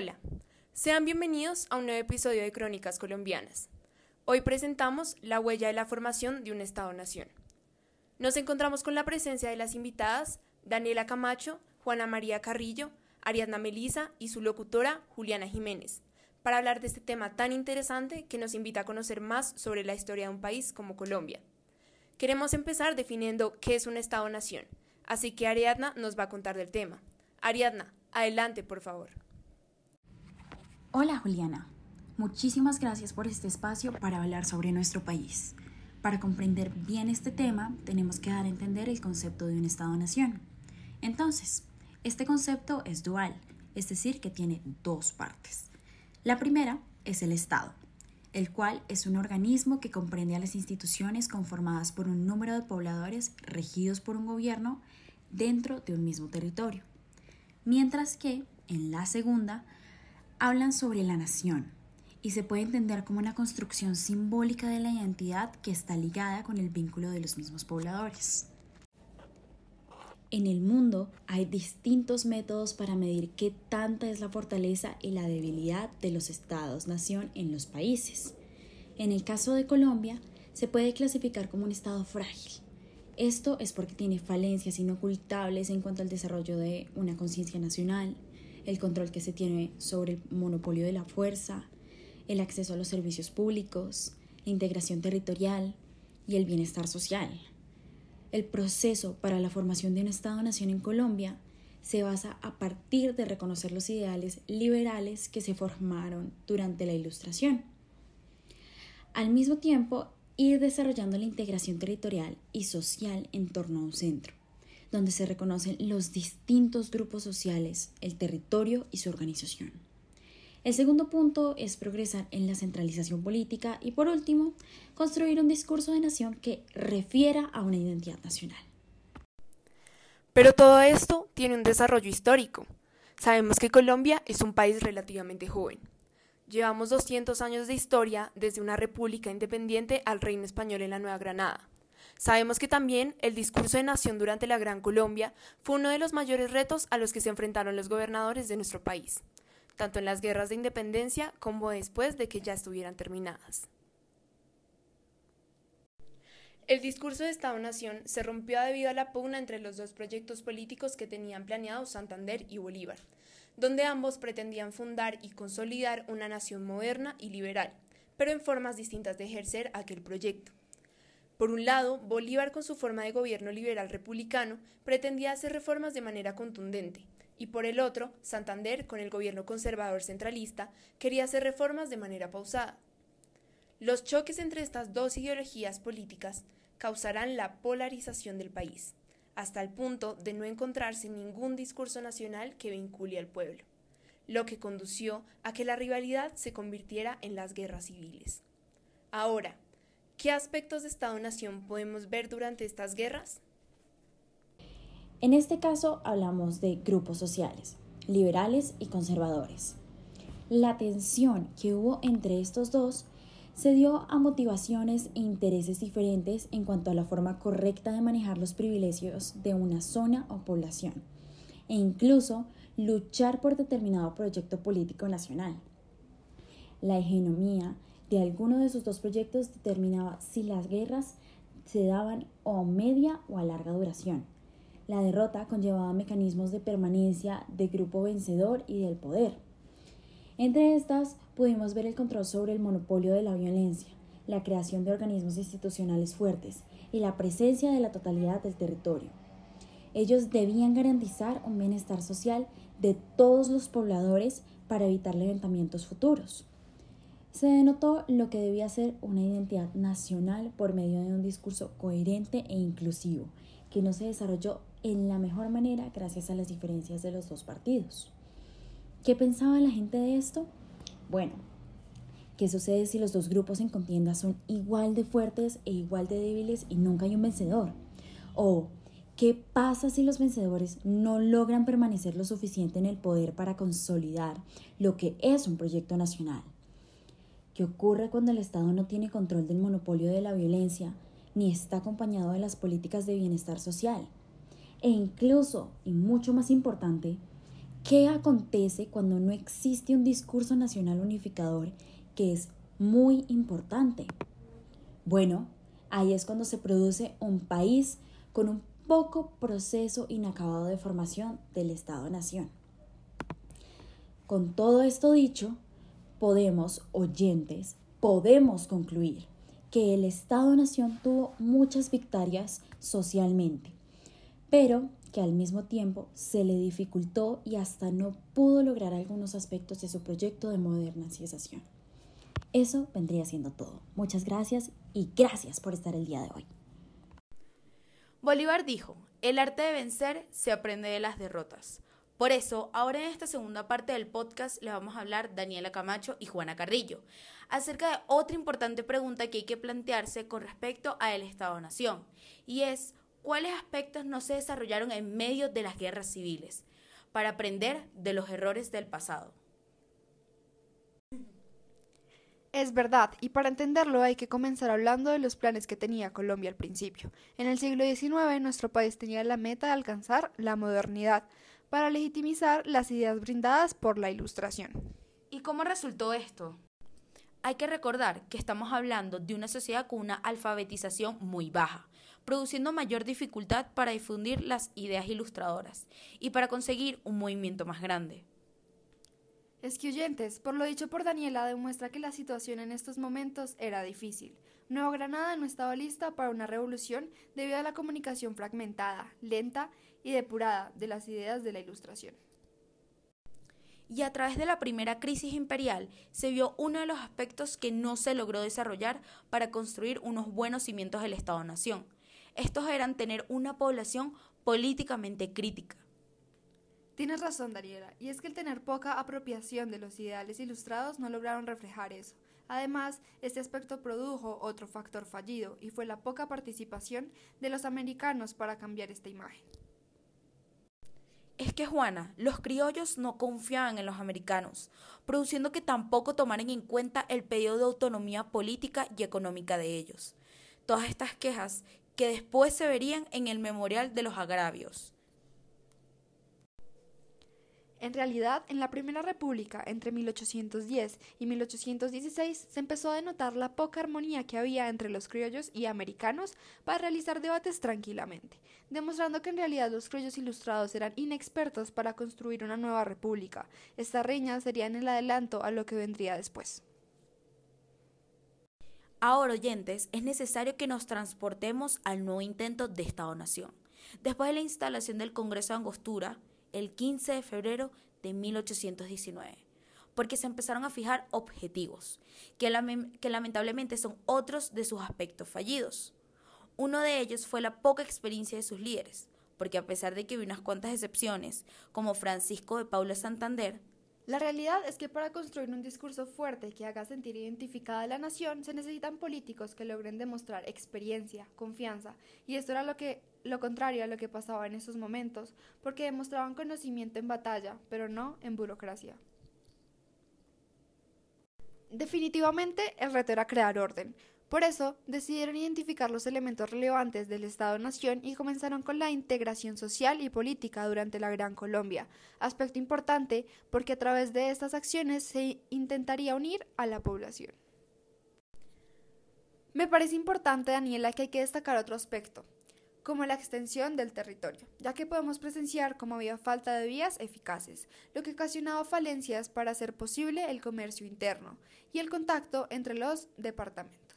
Hola, sean bienvenidos a un nuevo episodio de Crónicas Colombianas. Hoy presentamos la huella de la formación de un Estado-Nación. Nos encontramos con la presencia de las invitadas Daniela Camacho, Juana María Carrillo, Ariadna Melisa y su locutora Juliana Jiménez, para hablar de este tema tan interesante que nos invita a conocer más sobre la historia de un país como Colombia. Queremos empezar definiendo qué es un Estado-Nación, así que Ariadna nos va a contar del tema. Ariadna, adelante, por favor. Hola Juliana, muchísimas gracias por este espacio para hablar sobre nuestro país. Para comprender bien este tema, tenemos que dar a entender el concepto de un Estado-nación. Entonces, este concepto es dual, es decir, que tiene dos partes. La primera es el Estado, el cual es un organismo que comprende a las instituciones conformadas por un número de pobladores regidos por un gobierno dentro de un mismo territorio. Mientras que, en la segunda, hablan sobre la nación y se puede entender como una construcción simbólica de la identidad que está ligada con el vínculo de los mismos pobladores. En el mundo hay distintos métodos para medir qué tanta es la fortaleza y la debilidad de los estados-nación en los países. En el caso de Colombia, se puede clasificar como un estado frágil. Esto es porque tiene falencias inocultables en cuanto al desarrollo de una conciencia nacional, el control que se tiene sobre el monopolio de la fuerza, el acceso a los servicios públicos, la integración territorial y el bienestar social. El proceso para la formación de un Estado-nación en Colombia se basa a partir de reconocer los ideales liberales que se formaron durante la Ilustración. Al mismo tiempo, ir desarrollando la integración territorial y social en torno a un centro donde se reconocen los distintos grupos sociales, el territorio y su organización. El segundo punto es progresar en la centralización política y por último, construir un discurso de nación que refiera a una identidad nacional. Pero todo esto tiene un desarrollo histórico. Sabemos que Colombia es un país relativamente joven. Llevamos 200 años de historia desde una república independiente al reino español en la Nueva Granada. Sabemos que también el discurso de nación durante la Gran Colombia fue uno de los mayores retos a los que se enfrentaron los gobernadores de nuestro país, tanto en las guerras de independencia como después de que ya estuvieran terminadas. El discurso de Estado-Nación se rompió debido a la pugna entre los dos proyectos políticos que tenían planeados Santander y Bolívar, donde ambos pretendían fundar y consolidar una nación moderna y liberal, pero en formas distintas de ejercer aquel proyecto. Por un lado, Bolívar con su forma de gobierno liberal republicano pretendía hacer reformas de manera contundente, y por el otro, Santander, con el gobierno conservador centralista, quería hacer reformas de manera pausada. Los choques entre estas dos ideologías políticas causarán la polarización del país, hasta el punto de no encontrarse ningún discurso nacional que vincule al pueblo, lo que condució a que la rivalidad se convirtiera en las guerras civiles. Ahora, ¿Qué aspectos de Estado-Nación podemos ver durante estas guerras? En este caso hablamos de grupos sociales, liberales y conservadores. La tensión que hubo entre estos dos se dio a motivaciones e intereses diferentes en cuanto a la forma correcta de manejar los privilegios de una zona o población, e incluso luchar por determinado proyecto político nacional. La hegemonía de alguno de esos dos proyectos determinaba si las guerras se daban o a media o a larga duración. La derrota conllevaba mecanismos de permanencia de grupo vencedor y del poder. Entre estas pudimos ver el control sobre el monopolio de la violencia, la creación de organismos institucionales fuertes y la presencia de la totalidad del territorio. Ellos debían garantizar un bienestar social de todos los pobladores para evitar levantamientos futuros se denotó lo que debía ser una identidad nacional por medio de un discurso coherente e inclusivo, que no se desarrolló en la mejor manera gracias a las diferencias de los dos partidos. ¿Qué pensaba la gente de esto? Bueno, ¿qué sucede si los dos grupos en contienda son igual de fuertes e igual de débiles y nunca hay un vencedor? ¿O qué pasa si los vencedores no logran permanecer lo suficiente en el poder para consolidar lo que es un proyecto nacional? ¿Qué ocurre cuando el Estado no tiene control del monopolio de la violencia ni está acompañado de las políticas de bienestar social? E incluso, y mucho más importante, ¿Qué acontece cuando no existe un discurso nacional unificador que es muy importante? Bueno, ahí es cuando se produce un país con un poco proceso inacabado de formación del Estado-Nación. Con todo esto dicho, podemos, oyentes, podemos concluir que el Estado-Nación tuvo muchas victorias socialmente, pero que al mismo tiempo se le dificultó y hasta no pudo lograr algunos aspectos de su proyecto de modernización. Eso vendría siendo todo. Muchas gracias y gracias por estar el día de hoy. Bolívar dijo, el arte de vencer se aprende de las derrotas. Por eso, ahora en esta segunda parte del podcast le vamos a hablar Daniela Camacho y Juana Carrillo acerca de otra importante pregunta que hay que plantearse con respecto a el Estado-Nación, y es cuáles aspectos no se desarrollaron en medio de las guerras civiles, para aprender de los errores del pasado. Es verdad, y para entenderlo hay que comenzar hablando de los planes que tenía Colombia al principio. En el siglo XIX nuestro país tenía la meta de alcanzar la modernidad para legitimizar las ideas brindadas por la Ilustración. ¿Y cómo resultó esto? Hay que recordar que estamos hablando de una sociedad con una alfabetización muy baja, produciendo mayor dificultad para difundir las ideas ilustradoras y para conseguir un movimiento más grande. Es que oyentes, por lo dicho por Daniela, demuestra que la situación en estos momentos era difícil. Nueva Granada no estaba lista para una revolución debido a la comunicación fragmentada, lenta y depurada de las ideas de la Ilustración. Y a través de la primera crisis imperial se vio uno de los aspectos que no se logró desarrollar para construir unos buenos cimientos del Estado-Nación. Estos eran tener una población políticamente crítica Tienes razón, Daniela, y es que el tener poca apropiación de los ideales ilustrados no lograron reflejar eso. Además, este aspecto produjo otro factor fallido, y fue la poca participación de los americanos para cambiar esta imagen. Es que, Juana, los criollos no confiaban en los americanos, produciendo que tampoco tomaran en cuenta el pedido de autonomía política y económica de ellos. Todas estas quejas que después se verían en el Memorial de los Agravios. En realidad, en la Primera República, entre 1810 y 1816, se empezó a denotar la poca armonía que había entre los criollos y americanos para realizar debates tranquilamente, demostrando que en realidad los criollos ilustrados eran inexpertos para construir una nueva república. Esta reña sería en el adelanto a lo que vendría después. Ahora, oyentes, es necesario que nos transportemos al nuevo intento de Estado-Nación. Después de la instalación del Congreso de Angostura, el 15 de febrero de 1819, porque se empezaron a fijar objetivos, que, lamentablemente son otros de sus aspectos fallidos. Uno de ellos fue la poca experiencia de sus líderes, porque a pesar de que hubo unas cuantas excepciones, como Francisco de Paula Santander, la realidad es que para construir un discurso fuerte que haga sentir identificada a la nación se necesitan políticos que logren demostrar experiencia, confianza, y esto era lo lo contrario a lo que pasaba en esos momentos, porque demostraban conocimiento en batalla, pero no en burocracia. Definitivamente el reto era crear orden, por eso, decidieron identificar los elementos relevantes del Estado-Nación y comenzaron con la integración social y política durante la Gran Colombia, aspecto importante porque a través de estas acciones se intentaría unir a la población. Me parece importante, Daniela, que hay que destacar otro aspecto, como la extensión del territorio, ya que podemos presenciar cómo había falta de vías eficaces, lo que ocasionaba falencias para hacer posible el comercio interno y el contacto entre los departamentos.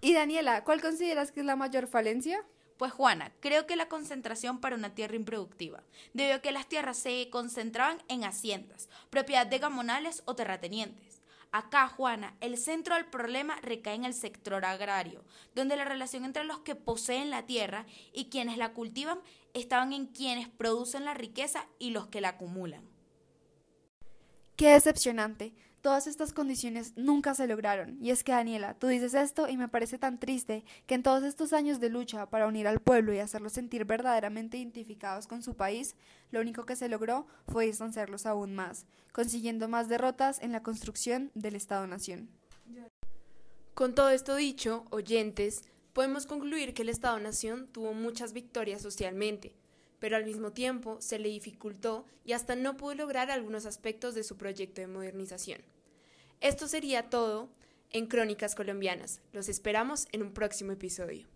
Y Daniela, ¿cuál consideras que es la mayor falencia? Pues Juana, creo que la concentración para una tierra improductiva, debido a que las tierras se concentraban en haciendas, propiedad de gamonales o terratenientes. Acá, Juana, el centro del problema recae en el sector agrario, donde la relación entre los que poseen la tierra y quienes la cultivan estaban en quienes producen la riqueza y los que la acumulan. Qué decepcionante. Todas estas condiciones nunca se lograron. Y es que, Daniela, tú dices esto y me parece tan triste que en todos estos años de lucha para unir al pueblo y hacerlos sentir verdaderamente identificados con su país, lo único que se logró fue distanciarlos aún más, consiguiendo más derrotas en la construcción del Estado-Nación. Con todo esto dicho, oyentes, podemos concluir que el Estado-Nación tuvo muchas victorias socialmente, pero al mismo tiempo se le dificultó y hasta no pudo lograr algunos aspectos de su proyecto de modernización. Esto sería todo en Crónicas Colombianas. Los esperamos en un próximo episodio.